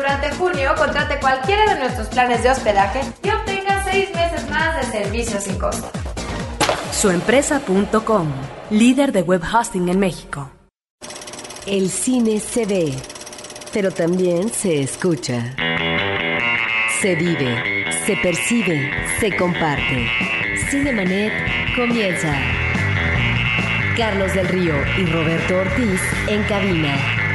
Durante junio, contrate cualquiera de nuestros planes de hospedaje y obtenga seis meses más de servicio sin costo. Suempresa.com, líder de web hosting en México. El cine se ve, pero también se escucha. Se vive, se percibe, se comparte. Cinemanet comienza. Carlos del Río y Roberto Ortiz en cabina.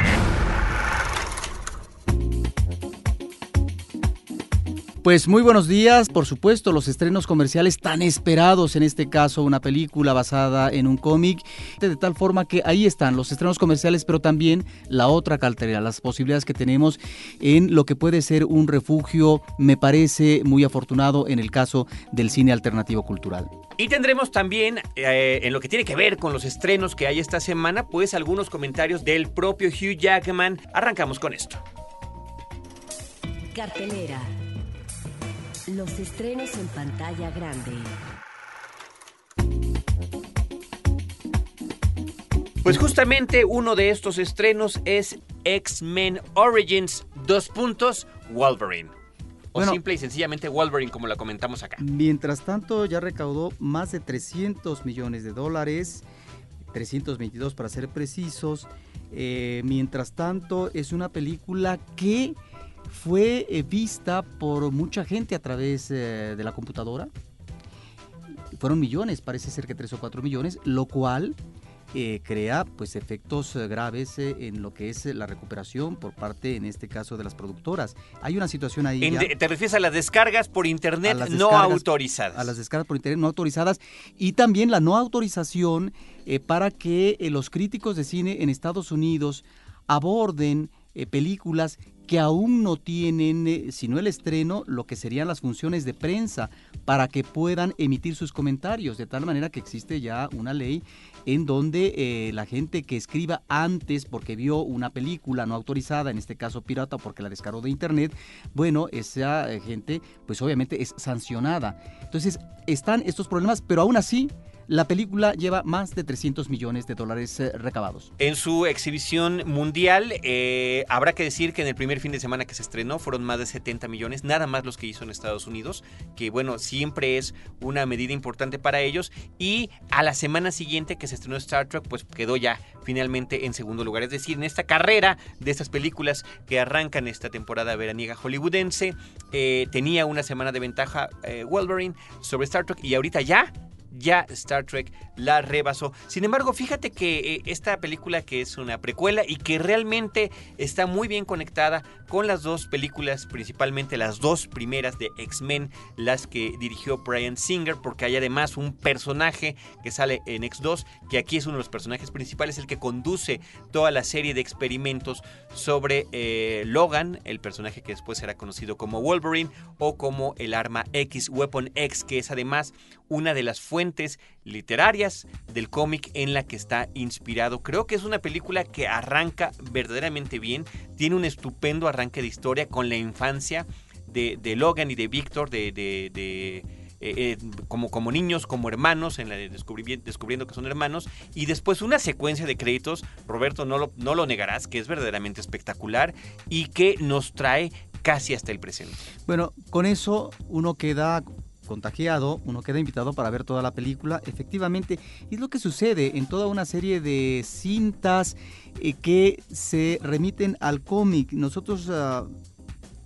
Pues muy buenos días, por supuesto, los estrenos comerciales tan esperados, en este caso una película basada en un cómic, de tal forma que ahí están los estrenos comerciales, pero también la otra cartera, las posibilidades que tenemos en lo que puede ser un refugio, me parece muy afortunado en el caso del cine alternativo cultural. Y tendremos también, eh, en lo que tiene que ver con los estrenos que hay esta semana, pues algunos comentarios del propio Hugh Jackman. Arrancamos con esto. Cartelera. Los estrenos en pantalla grande. Pues justamente uno de estos estrenos es X-Men Origins, dos puntos, Wolverine. O Bueno. simple y sencillamente Wolverine, como la comentamos acá. Mientras tanto, ya recaudó más de 300 millones de dólares, 322 para ser precisos. Eh, mientras tanto, es una película que fue eh, vista por mucha gente a través eh, de la computadora. Fueron millones, parece ser que 3 o 4 millones, lo cual eh, crea pues efectos graves en lo que es la recuperación por parte, en este caso, de las productoras. Hay una situación ahí. En ya- de- ¿Te refieres a las descargas por internet no autorizadas? A las descargas por internet no autorizadas y también la no autorización para que los críticos de cine en Estados Unidos aborden películas que aún no tienen, eh, sino el estreno, lo que serían las funciones de prensa para que puedan emitir sus comentarios, de tal manera que existe ya una ley en donde eh, la gente que escriba antes porque vio una película no autorizada, en este caso pirata porque la descargó de internet, bueno, esa eh, gente pues obviamente es sancionada. Entonces están estos problemas, pero aún así la película lleva más de 300 millones de dólares eh, recabados. En su exhibición mundial, eh, habrá que decir que en el primer fin de semana que se estrenó fueron más de 70 millones, nada más los que hizo en Estados Unidos, que bueno, siempre es una medida importante para ellos. Y a la semana siguiente que se estrenó Star Trek, pues quedó ya finalmente en segundo lugar. Es decir, en esta carrera de estas películas que arrancan esta temporada veraniega hollywoodense, eh, tenía una semana de ventaja Wolverine sobre Star Trek y ahorita ya ya Star Trek la rebasó. Sin embargo, fíjate que eh, esta película que es una precuela y que realmente está muy bien conectada con las dos películas, principalmente las dos primeras de X-Men, las que dirigió Brian Singer, porque hay además un personaje que sale en X2, que aquí es uno de los personajes principales, el que conduce toda la serie de experimentos sobre eh, Logan, el personaje que después será conocido como Wolverine o como el arma X, Weapon X, que es además una de las fuentes literarias del cómic en la que está inspirado. Creo que es una película que arranca verdaderamente bien, tiene un estupendo arranque de historia con la infancia de, Logan y de Víctor, de, de- eh, eh, como, como niños, como hermanos, en la de descubri- descubriendo que son hermanos, y después una secuencia de créditos, Roberto, no no lo negarás, que es verdaderamente espectacular y que nos trae casi hasta el presente. Bueno, con eso uno queda contagiado, uno queda invitado para ver toda la película, efectivamente, es lo que sucede en toda una serie de cintas eh, que se remiten al cómic. Nosotros ah,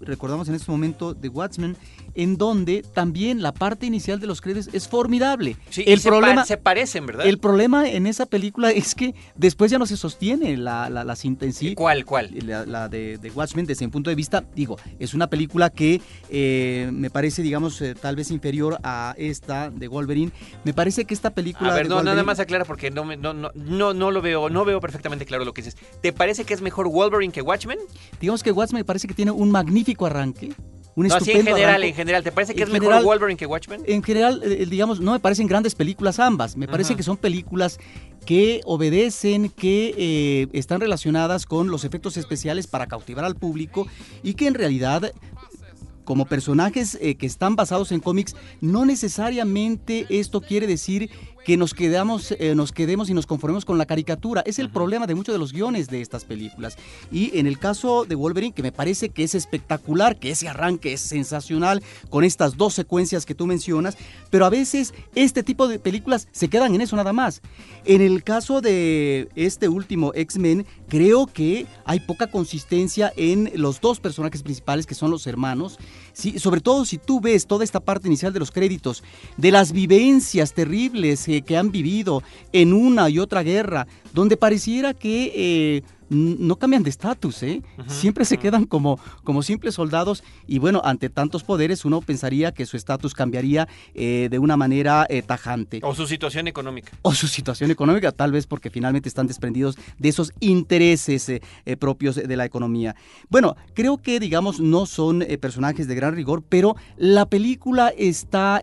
recordamos en este momento The Watchmen, en donde también la parte inicial de los créditos es formidable. Sí, el se pa- problema se parecen, ¿verdad? el problema en esa película es que después ya no se sostiene la, la, la cinta en sí. ¿Cuál, cuál? La, la de, de Watchmen, desde mi punto de vista, digo, es una película que eh, me parece, digamos, eh, tal vez inferior a esta de Wolverine. Me parece que esta película A ver, de no, nada más aclara porque no, me- no, no, no, no lo veo, no veo perfectamente claro lo que dices. ¿Te parece que es mejor Wolverine que Watchmen? Digamos que Watchmen me parece que tiene un magnífico arranque. Un No, así en general, en general. ¿Te parece que En es mejor general- Wolverine que Watchmen? En general, eh, digamos, no me parecen grandes películas ambas. Me parece Ajá. que son películas que obedecen, que eh, están relacionadas con los efectos especiales para cautivar al público y que en realidad como personajes eh, que están basados en cómics, no necesariamente esto quiere decir que nos quedamos, eh, nos quedemos y nos conformemos con la caricatura. Es el problema de muchos de los guiones de estas películas. Y en el caso de Wolverine, que me parece que es espectacular, que ese arranque es sensacional con estas dos secuencias que tú mencionas, pero a veces este tipo de películas se quedan en eso nada más. En el caso de este último X-Men, creo que hay poca consistencia en los dos personajes principales que son los hermanos. Sobre todo si tú ves toda esta parte inicial de los créditos, de las vivencias terribles eh, que han vivido en una y otra guerra, donde pareciera que... Eh, no cambian de estatus, ¿eh? Siempre se quedan como, como simples soldados y bueno, ante tantos poderes uno pensaría que su estatus cambiaría eh, de una manera eh, tajante. O su situación económica. O su situación económica, tal vez porque finalmente están desprendidos de esos intereses eh, propios de la economía. Bueno, creo que digamos no son personajes de gran rigor, pero la película está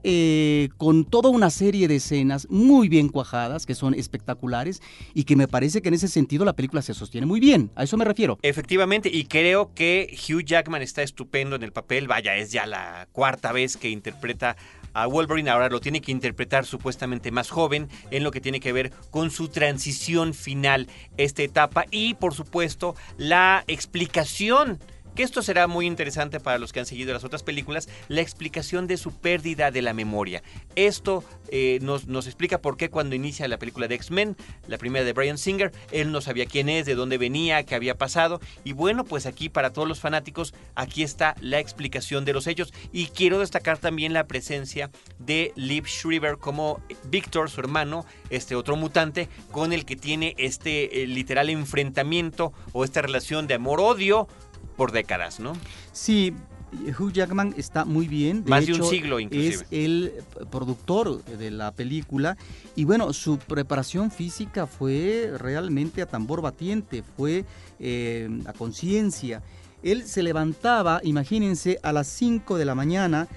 con toda una serie de escenas muy bien cuajadas, que son espectaculares y que me parece que en ese sentido la película se sostiene muy bien, a eso me refiero. Efectivamente, y creo que Hugh Jackman está estupendo en el papel, vaya, es ya la cuarta vez que interpreta a Wolverine, ahora lo tiene que interpretar supuestamente más joven en lo que tiene que ver con su transición final, esta etapa. Y por supuesto la explicación que esto será muy interesante para los que han seguido las otras películas, la explicación de su pérdida de la memoria. Esto eh, nos, nos, explica por qué cuando inicia la película de X-Men, la primera de Brian Singer, él no sabía quién es, de dónde venía, qué había pasado. Y bueno, pues aquí para todos los fanáticos, aquí está la explicación de los hechos. Y quiero destacar también la presencia de Liv Shriver como Victor, su hermano, este otro mutante, con el que tiene este eh, literal enfrentamiento o esta relación de amor-odio por décadas, ¿no? Sí, Hugh Jackman está muy bien. Más de un siglo, inclusive. Es el productor de la película. Y bueno, su preparación física fue realmente a tambor batiente, fue eh, a conciencia. Él se levantaba, imagínense, a las 5 de la mañana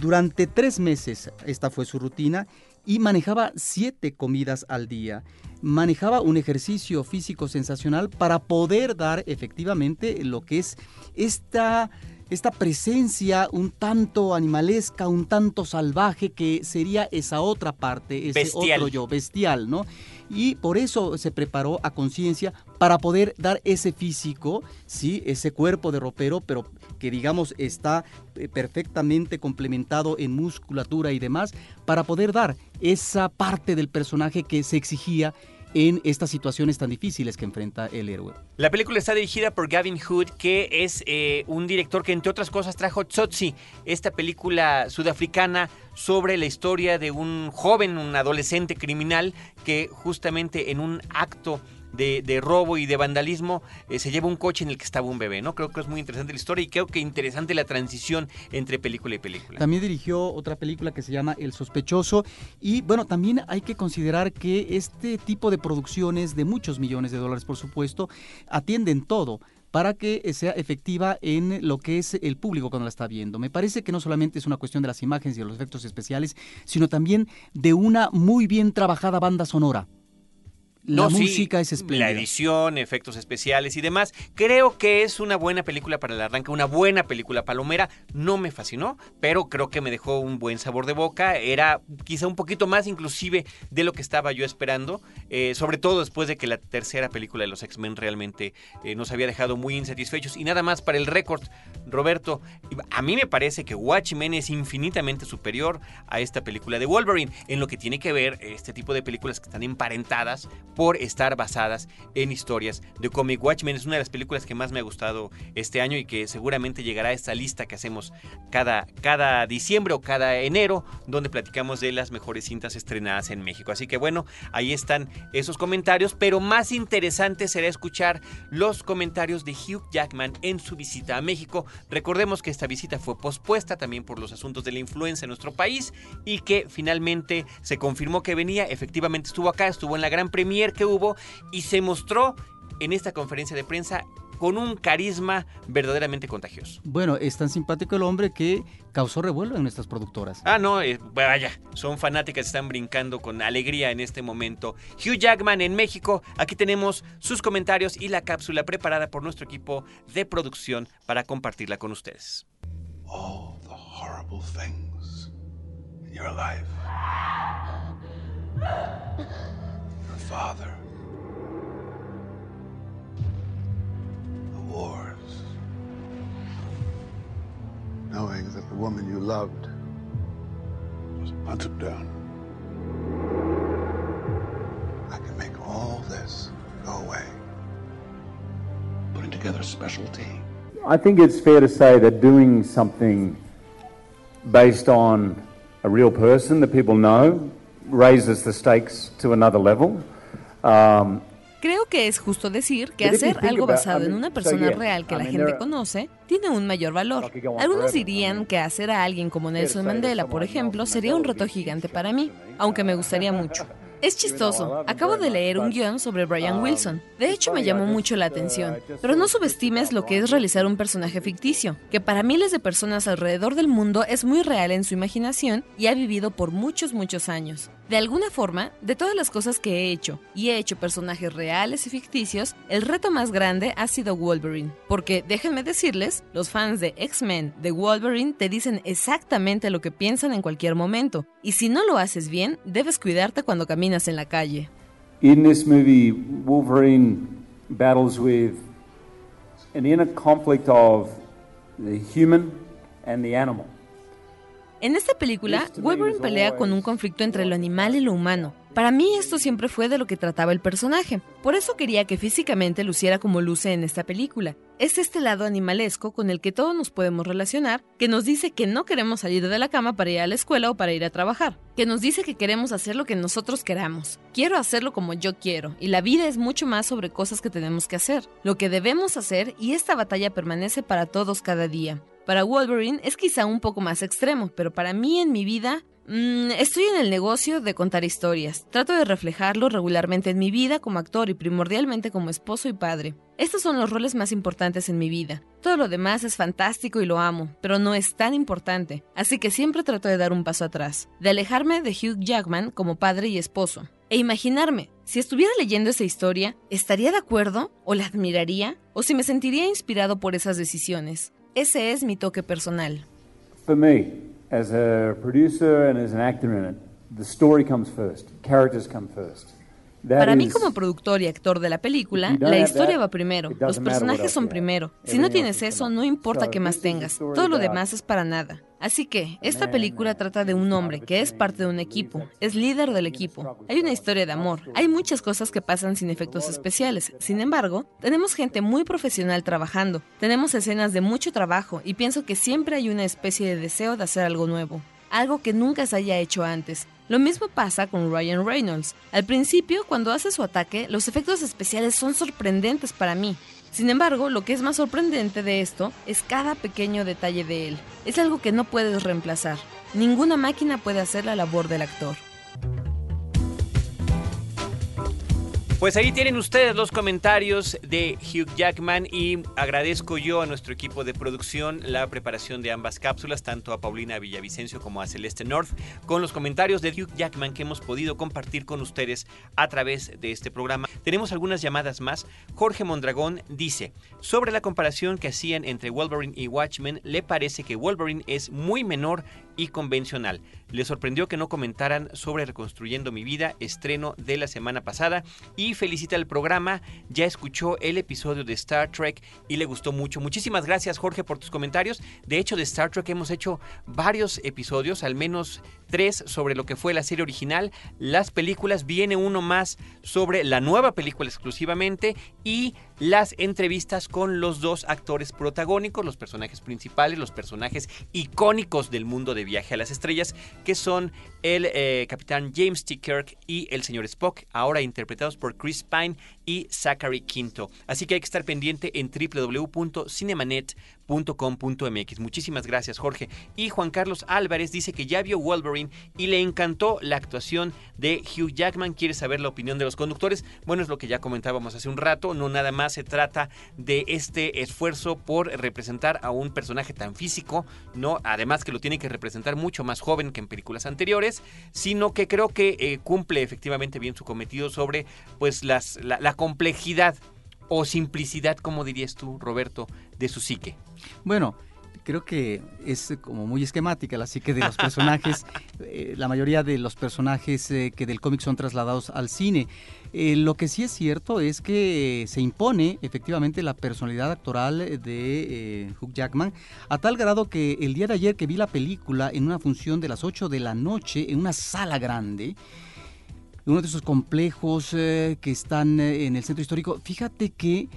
durante tres meses. Esta fue su rutina y manejaba siete comidas al día. Manejaba un ejercicio físico sensacional para poder dar efectivamente lo que es esta esta presencia un tanto animalesca, un tanto salvaje que sería esa otra parte, ese otro yo, bestial, ¿no? Y por eso se preparó a conciencia para poder dar ese físico, sí, ese cuerpo de ropero, pero que digamos está eh, perfectamente complementado en musculatura y demás, para poder dar esa parte del personaje que se exigía en estas situaciones tan difíciles que enfrenta el héroe. La película está dirigida por Gavin Hood, que es eh, un director que entre otras cosas trajo Tsotsi, esta película sudafricana sobre la historia de un joven, un adolescente criminal que justamente en un acto de, robo y de vandalismo, eh, se lleva un coche en el que estaba un bebé, ¿no? Creo que es muy interesante la historia y creo que interesante la transición entre película y película. También dirigió otra película que se llama El sospechoso y bueno, también hay que considerar que este tipo de producciones de muchos millones de dólares, por supuesto, atienden todo para que sea efectiva en lo que es el público cuando la está viendo. Me parece que no solamente es una cuestión de las imágenes y de los efectos especiales, sino también de una muy bien trabajada banda sonora. La música es espléndida. La edición, efectos especiales y demás. Creo que es una buena película para el arranque, una buena película palomera. No me fascinó, pero creo que me dejó un buen sabor de boca. Era quizá un poquito más inclusive de lo que estaba yo esperando. Eh, sobre todo después de que la tercera película de los X-Men realmente eh, nos había dejado muy insatisfechos. Y nada más para el récord, Roberto, a mí me parece que Watchmen es infinitamente superior a esta película de Wolverine en lo que tiene que ver este tipo de películas que están emparentadas por estar basadas en historias de cómic. Watchmen es una de las películas que más me ha gustado este año y que seguramente llegará a esta lista que hacemos cada, cada diciembre o cada enero, donde platicamos de las mejores cintas estrenadas en México. Así que bueno, ahí están esos comentarios, pero más interesante será escuchar los comentarios de Hugh Jackman en su visita a México. Recordemos que esta visita fue pospuesta también por los asuntos de la influenza en nuestro país y que finalmente se confirmó que venía, efectivamente estuvo acá, estuvo en la gran premier que hubo y se mostró en esta conferencia de prensa con un carisma verdaderamente contagioso. Bueno, es tan simpático el hombre que causó revuelo en nuestras productoras. Ah, no, eh, vaya, son fanáticas, están brincando con alegría en este momento. Hugh Jackman en México, aquí tenemos sus comentarios y la cápsula preparada por nuestro equipo de producción para compartirla con ustedes. All the horrible things in your life. Father. The wars. Knowing that the woman you loved was hunted down. I can make all this go away. Putting together a special team. I think it's fair to say that doing something based on a real person that people know raises the stakes to another level. Um, Creo que es justo decir que hacer algo basado en una so persona real que la gente conoce tiene un mayor valor. Algunos dirían que hacer a alguien como Nelson Mandela, por ejemplo, sería un reto gigante para mí, aunque me gustaría mucho. Es chistoso, acabo de leer un guion sobre Brian Wilson. De hecho, me llamó mucho la atención. Pero no subestimes lo que es realizar un personaje ficticio, que para miles de personas alrededor del mundo es muy real en su imaginación y ha vivido por muchos, muchos años. De alguna forma, de todas las cosas que he hecho, y he hecho personajes reales y ficticios, el reto más grande ha sido Wolverine. Porque, déjenme decirles, los fans de X-Men de Wolverine te dicen exactamente lo que piensan en cualquier momento. Y si no lo haces bien, debes cuidarte cuando caminas en la calle. in this movie, Wolverine battles with an inner conflict of the human and the animal. En esta película, Wolverine pelea con un conflicto entre lo animal y lo humano. Para mí esto siempre fue de lo que trataba el personaje. Por eso quería que físicamente luciera como luce en esta película. Es este lado animalesco con el que todos nos podemos relacionar, que nos dice que no queremos salir de la cama para ir a la escuela o para ir a trabajar, que nos dice que queremos hacer lo que nosotros queramos. Quiero hacerlo como yo quiero, y la vida es mucho más sobre cosas que tenemos que hacer, lo que debemos hacer y esta batalla permanece para todos cada día. Para Wolverine es quizá un poco más extremo, pero para mí en mi vida mm, estoy en el negocio de contar historias. Trato de reflejarlo regularmente en mi vida como actor y primordialmente como esposo y padre. Estos son los roles más importantes en mi vida. Todo lo demás es fantástico y lo amo, pero no es tan importante, así que siempre trato de dar un paso atrás, de alejarme de Hugh Jackman como padre y esposo, e imaginarme, si estuviera leyendo esa historia, ¿estaría de acuerdo? ¿O la admiraría? ¿O si me sentiría inspirado por esas decisiones? Ese es mi toque personal. For me, as a producer and as an actor in it, the story comes first. Characters come first. Para mí como productor y actor de la película, la historia va primero, los personajes son primero. Si no tienes eso, no importa qué más tengas, todo lo demás es para nada. Así que, esta película trata de un hombre que es parte de un equipo, es líder del equipo. Hay una historia de amor, hay muchas cosas que pasan sin efectos especiales. Sin embargo, tenemos gente muy profesional trabajando, tenemos escenas de mucho trabajo y pienso que siempre hay una especie de deseo de hacer algo nuevo algo que nunca se haya hecho antes. Lo mismo pasa con Ryan Reynolds. Al principio, cuando hace su ataque, los efectos especiales son sorprendentes para mí. Sin embargo, lo que es más sorprendente de esto es cada pequeño detalle de él. Es algo que no puedes reemplazar. Ninguna máquina puede hacer la labor del actor. Pues ahí tienen ustedes los comentarios de Hugh Jackman y agradezco yo a nuestro equipo de producción la preparación de ambas cápsulas, tanto a Paulina Villavicencio como a Celeste North, con los comentarios de Hugh Jackman que hemos podido compartir con ustedes a través de este programa. Tenemos algunas llamadas más. Jorge Mondragón dice, sobre la comparación que hacían entre Wolverine y Watchmen, le parece que Wolverine es muy menor y convencional. Le sorprendió que no comentaran sobre Reconstruyendo mi vida, estreno de la semana pasada, y felicita el programa. Ya escuchó el episodio de Star Trek y le gustó mucho. Muchísimas gracias, Jorge, por tus comentarios. De hecho, de Star Trek hemos hecho varios episodios, al menos tres sobre lo que fue la serie original, las películas, viene uno más sobre la nueva película exclusivamente y las entrevistas con los dos actores protagónicos, los personajes principales, los personajes icónicos del mundo de Viaje a las Estrellas, que son el eh, capitán James T. Kirk y el señor Spock, ahora interpretados por Chris Pine y Zachary Quinto. Así que hay que estar pendiente en www.cinemanet.com.mx. Muchísimas gracias, Jorge. Y Juan Carlos Álvarez dice que ya vio Wolverine y le encantó la actuación de Hugh Jackman. Quiere saber la opinión de los conductores. Bueno, es lo que ya comentábamos hace un rato. No nada más se trata de este esfuerzo por representar a un personaje tan físico, no, además que lo tiene que representar mucho más joven que en películas anteriores, sino que creo que eh, cumple efectivamente bien su cometido sobre pues las, la, complejidad o simplicidad, como dirías tú, Roberto, de su psique. Bueno, creo que es como muy esquemática la psique de los personajes. Eh, la mayoría de los personajes eh, que del cómic son trasladados al cine. Eh, lo que sí es cierto es que se impone efectivamente la personalidad actoral de Hugh Jackman a tal grado que el día de ayer que vi la película en una función de las 8 de la noche en una sala grande, uno de esos complejos que están en el centro histórico, fíjate que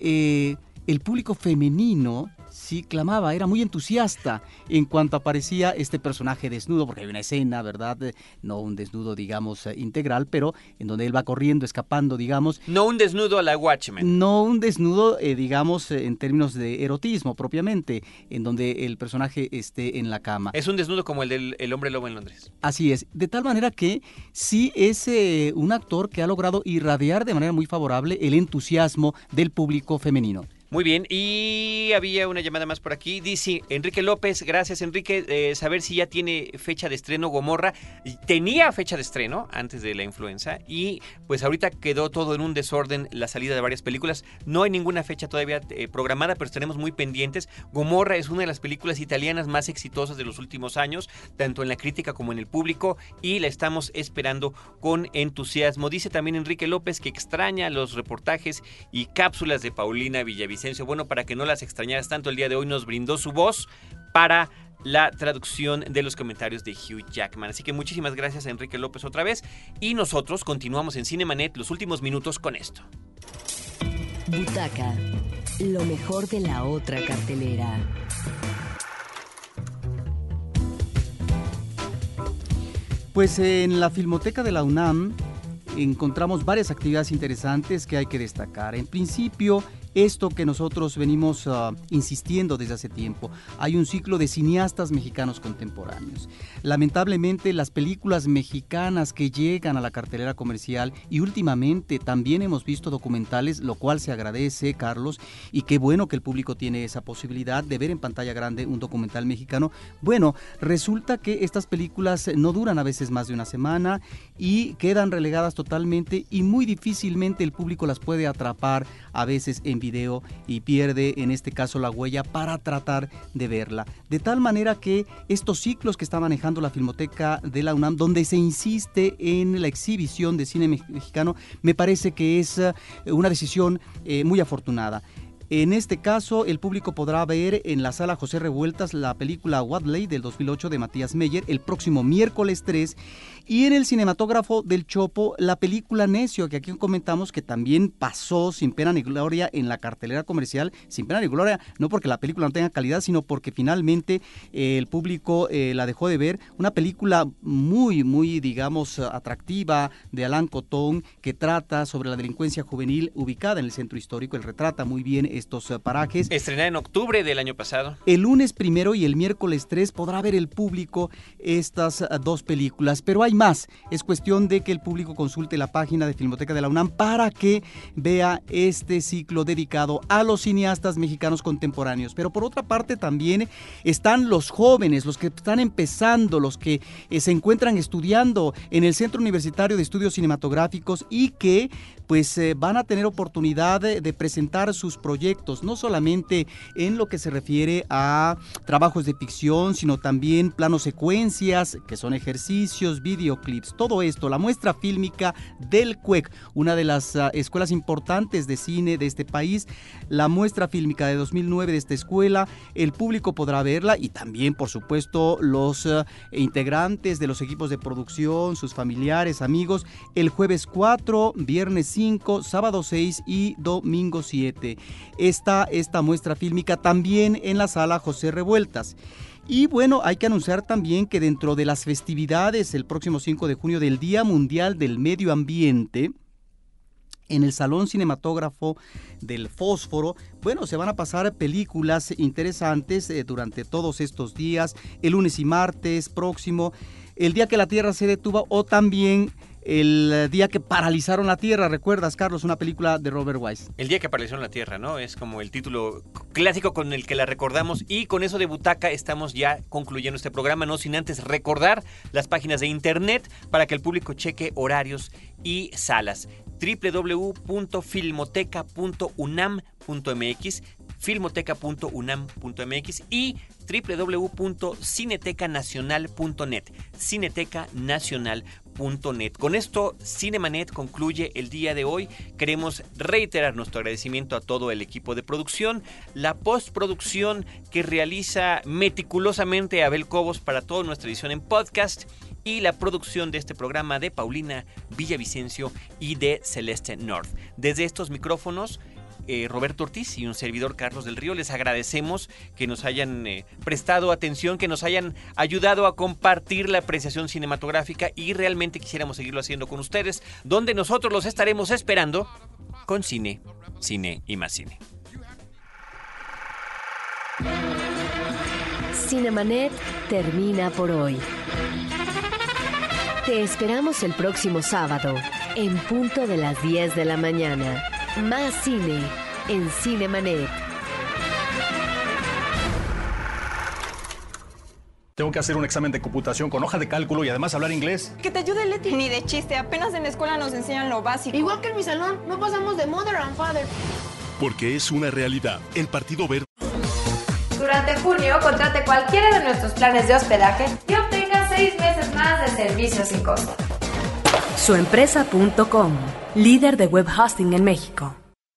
el público femenino sí clamaba, era muy entusiasta en cuanto aparecía este personaje desnudo, porque hay una escena, ¿verdad? No un desnudo, digamos, eh, integral, pero en donde él va corriendo, escapando, digamos. No un desnudo a la Watchmen. No un desnudo, eh, digamos, eh, en términos de erotismo propiamente, en donde el personaje esté en la cama. Es un desnudo como el del el hombre lobo en Londres. Así es, de tal manera que sí es un actor que ha logrado irradiar de manera muy favorable el entusiasmo del público femenino. Muy bien, y había una llamada más por aquí. Dice Enrique López, gracias Enrique, eh, saber si ya tiene fecha de estreno Gomorra. Tenía fecha de estreno antes de la influenza y pues ahorita quedó todo en un desorden la salida de varias películas. No hay ninguna fecha todavía eh, programada, pero estaremos muy pendientes. Gomorra es una de las películas italianas más exitosas de los últimos años, tanto en la crítica como en el público, y la estamos esperando con entusiasmo. Dice también Enrique López que extraña los reportajes y cápsulas de Paulina Villavicencio bueno, para que no las extrañaras tanto, el día de hoy nos brindó su voz para la traducción de los comentarios de Hugh Jackman. Así que muchísimas gracias a Enrique López otra vez y nosotros continuamos en Cinemanet los últimos minutos con esto. Butaca, lo mejor de la otra cartelera. Pues en la Filmoteca de la UNAM encontramos varias actividades interesantes que hay que destacar. En principio, esto que nosotros venimos ah, insistiendo desde hace tiempo. Hay un ciclo de cineastas mexicanos contemporáneos. Lamentablemente las películas mexicanas que llegan a la cartelera comercial y últimamente también hemos visto documentales, lo cual se agradece, Carlos, y qué bueno que el público tiene esa posibilidad de ver en pantalla grande un documental mexicano. Bueno, resulta que estas películas no duran a veces más de una semana y quedan relegadas totalmente y muy difícilmente el público las puede atrapar a veces en video y pierde en este caso la huella para tratar de verla. De tal manera que estos ciclos que está manejando la Filmoteca de la UNAM, donde se insiste en la exhibición de cine mexicano, me parece que es eh, una decisión eh, muy afortunada. En este caso, el público podrá ver en la sala José Revueltas la película Wadley del 2008 de Matías Meyer el próximo miércoles 3 y en el cinematógrafo del Chopo, la película Necio, que aquí comentamos que también pasó sin pena ni gloria en la cartelera comercial, sin pena ni gloria, no porque la película no tenga calidad, sino porque finalmente eh, el público eh, la dejó de ver. Una película muy, muy, digamos, atractiva de Alan Cotón, que trata sobre la delincuencia juvenil ubicada en el centro histórico. Él retrata muy bien estos eh, parajes. Estrenada en octubre del año pasado. El lunes primero y el miércoles 3 podrá ver el público estas dos películas, pero hay más. Es cuestión de que el público consulte la página de Filmoteca de la UNAM para que vea este ciclo dedicado a los cineastas mexicanos contemporáneos. Pero por otra parte también están los jóvenes, los que están empezando, los que eh, se encuentran estudiando en el Centro Universitario de Estudios Cinematográficos y que pues eh, van a tener oportunidad de, presentar sus proyectos, no solamente en lo que se refiere a trabajos de ficción, sino también planos secuencias, que son ejercicios, videoclips, todo esto, la muestra fílmica del CUEC, una de las ah, escuelas importantes de cine de este país, la muestra fílmica de 2009 de esta escuela, el público podrá verla y también, por supuesto, los ah, integrantes de los equipos de producción, sus familiares, amigos, el jueves 4, viernes 5, sábado 6 y domingo 7. Está esta muestra fílmica también en la sala José Revueltas. Y bueno, hay que anunciar también que dentro de las festividades el próximo 5 de junio del Día Mundial del Medio Ambiente, en el Salón Cinematógrafo del Fósforo, bueno, se van a pasar películas interesantes eh, durante todos estos días, el lunes y martes próximo, el día que la Tierra se detuvo o también el día que paralizaron la Tierra, ¿recuerdas, Carlos? Una película de Robert Wise. El día que paralizaron la Tierra, ¿no? Es como el título clásico con el que la recordamos y con eso de Butaca estamos ya concluyendo este programa, no sin antes recordar las páginas de internet para que el público cheque horarios y salas www.filmoteca.unam.mx filmoteca.unam.mx y www.cinetecanacional.net. Cinetecanacional.net. Con esto, Cinemanet concluye el día de hoy. Queremos reiterar nuestro agradecimiento a todo el equipo de producción, la postproducción que realiza meticulosamente Abel Cobos para toda nuestra edición en podcast y la producción de este programa de Paulina Villavicencio y de Celeste North. Desde estos micrófonos, eh, Roberto Ortiz y un servidor Carlos del Río. Les agradecemos que nos hayan eh, prestado atención, que nos hayan ayudado a compartir la apreciación cinematográfica y realmente quisiéramos seguirlo haciendo con ustedes, donde nosotros los estaremos esperando con cine, cine y más cine. Cinemanet termina por hoy. Te esperamos el próximo sábado, en punto de las 10 de la mañana. Más cine en Cinemanet. Tengo que hacer un examen de computación con hoja de cálculo y además hablar inglés. Que te ayude Leti. Ni de chiste, apenas en la escuela nos enseñan lo básico. Igual que en mi salón, no pasamos de Mother and Father. Porque es una realidad. El Partido Verde. Durante junio, contrate cualquiera de nuestros planes de hospedaje y obtenga seis meses más de servicio sin costo. Suempresa.com, líder de web hosting en México.